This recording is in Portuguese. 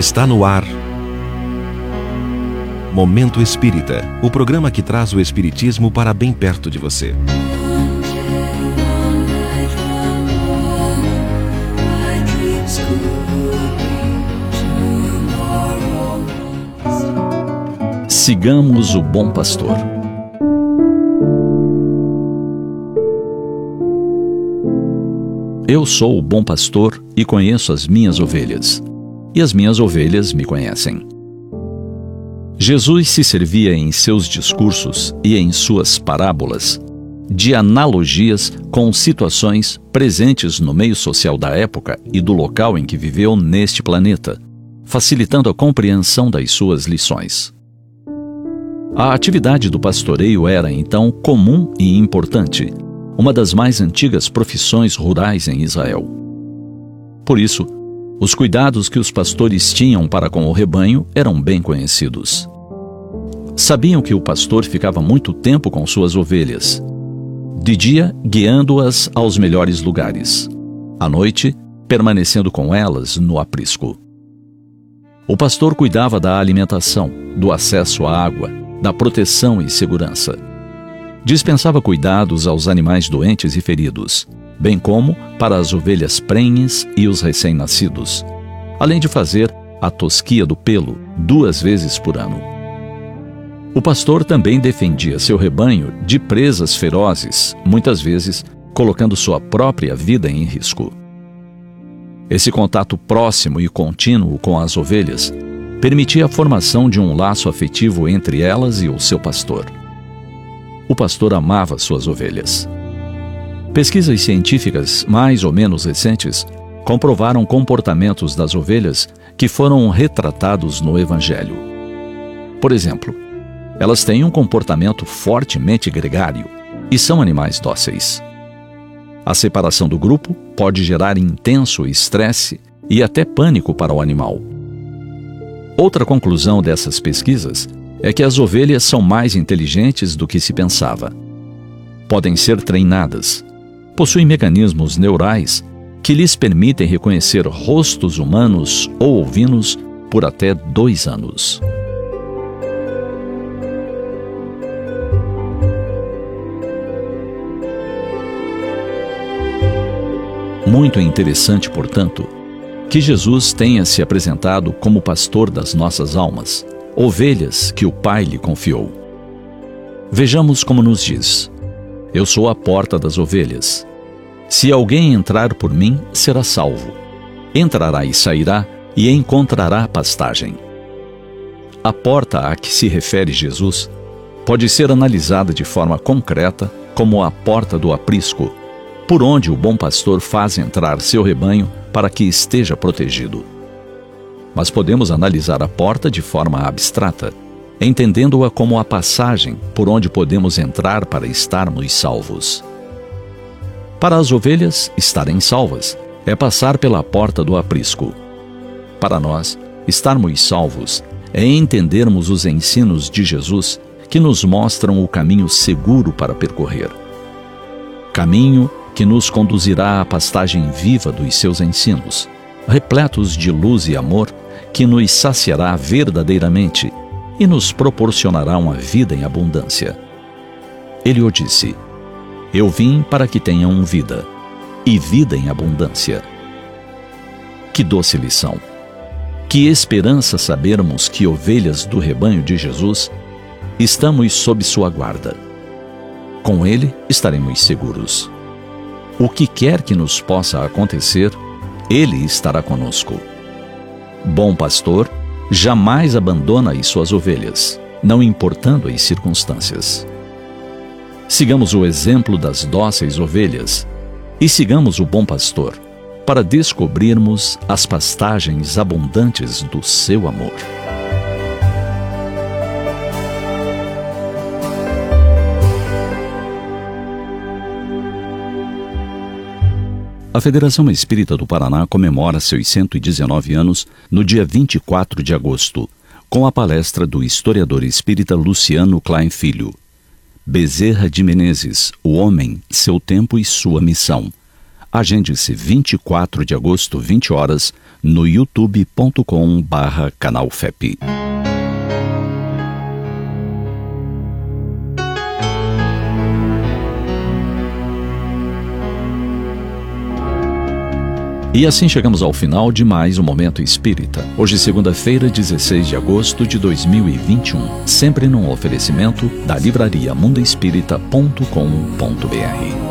Está no ar. Momento Espírita o programa que traz o Espiritismo para bem perto de você. Sigamos o Bom Pastor. Eu sou o bom pastor e conheço as minhas ovelhas, e as minhas ovelhas me conhecem. Jesus se servia em seus discursos e em suas parábolas de analogias com situações presentes no meio social da época e do local em que viveu neste planeta, facilitando a compreensão das suas lições. A atividade do pastoreio era então comum e importante, uma das mais antigas profissões rurais em Israel. Por isso, os cuidados que os pastores tinham para com o rebanho eram bem conhecidos. Sabiam que o pastor ficava muito tempo com suas ovelhas, de dia guiando-as aos melhores lugares, à noite permanecendo com elas no aprisco. O pastor cuidava da alimentação, do acesso à água, da proteção e segurança. Dispensava cuidados aos animais doentes e feridos, bem como para as ovelhas prenhes e os recém-nascidos, além de fazer a tosquia do pelo duas vezes por ano. O pastor também defendia seu rebanho de presas ferozes, muitas vezes colocando sua própria vida em risco. Esse contato próximo e contínuo com as ovelhas permitia a formação de um laço afetivo entre elas e o seu pastor. O pastor amava suas ovelhas. Pesquisas científicas mais ou menos recentes comprovaram comportamentos das ovelhas que foram retratados no Evangelho. Por exemplo, elas têm um comportamento fortemente gregário e são animais dóceis. A separação do grupo pode gerar intenso estresse e até pânico para o animal. Outra conclusão dessas pesquisas é que as ovelhas são mais inteligentes do que se pensava. Podem ser treinadas, possuem mecanismos neurais que lhes permitem reconhecer rostos humanos ou ovinos por até dois anos. Muito interessante, portanto, que Jesus tenha se apresentado como pastor das nossas almas, ovelhas que o Pai lhe confiou. Vejamos como nos diz: Eu sou a porta das ovelhas. Se alguém entrar por mim, será salvo. Entrará e sairá e encontrará pastagem. A porta a que se refere Jesus pode ser analisada de forma concreta como a porta do aprisco, por onde o bom pastor faz entrar seu rebanho para que esteja protegido. Mas podemos analisar a porta de forma abstrata, entendendo-a como a passagem por onde podemos entrar para estarmos salvos. Para as ovelhas estarem salvas, é passar pela porta do aprisco. Para nós, estarmos salvos é entendermos os ensinos de Jesus que nos mostram o caminho seguro para percorrer. Caminho que nos conduzirá à pastagem viva dos seus ensinos, repletos de luz e amor, que nos saciará verdadeiramente e nos proporcionará uma vida em abundância. Ele o disse: Eu vim para que tenham vida, e vida em abundância. Que doce lição! Que esperança sabermos que ovelhas do rebanho de Jesus estamos sob sua guarda. Com ele estaremos seguros. O que quer que nos possa acontecer, Ele estará conosco. Bom pastor jamais abandona as suas ovelhas, não importando as circunstâncias. Sigamos o exemplo das dóceis ovelhas e sigamos o bom pastor para descobrirmos as pastagens abundantes do seu amor. A Federação Espírita do Paraná comemora seus 119 anos no dia 24 de agosto, com a palestra do historiador espírita Luciano Klein Filho. Bezerra de Menezes, O Homem, Seu Tempo e Sua Missão. Agende-se 24 de agosto, 20 horas, no youtube.com barra canal E assim chegamos ao final de mais um Momento Espírita. Hoje, segunda-feira, 16 de agosto de 2021. Sempre num oferecimento da livraria mundoespírita.com.br.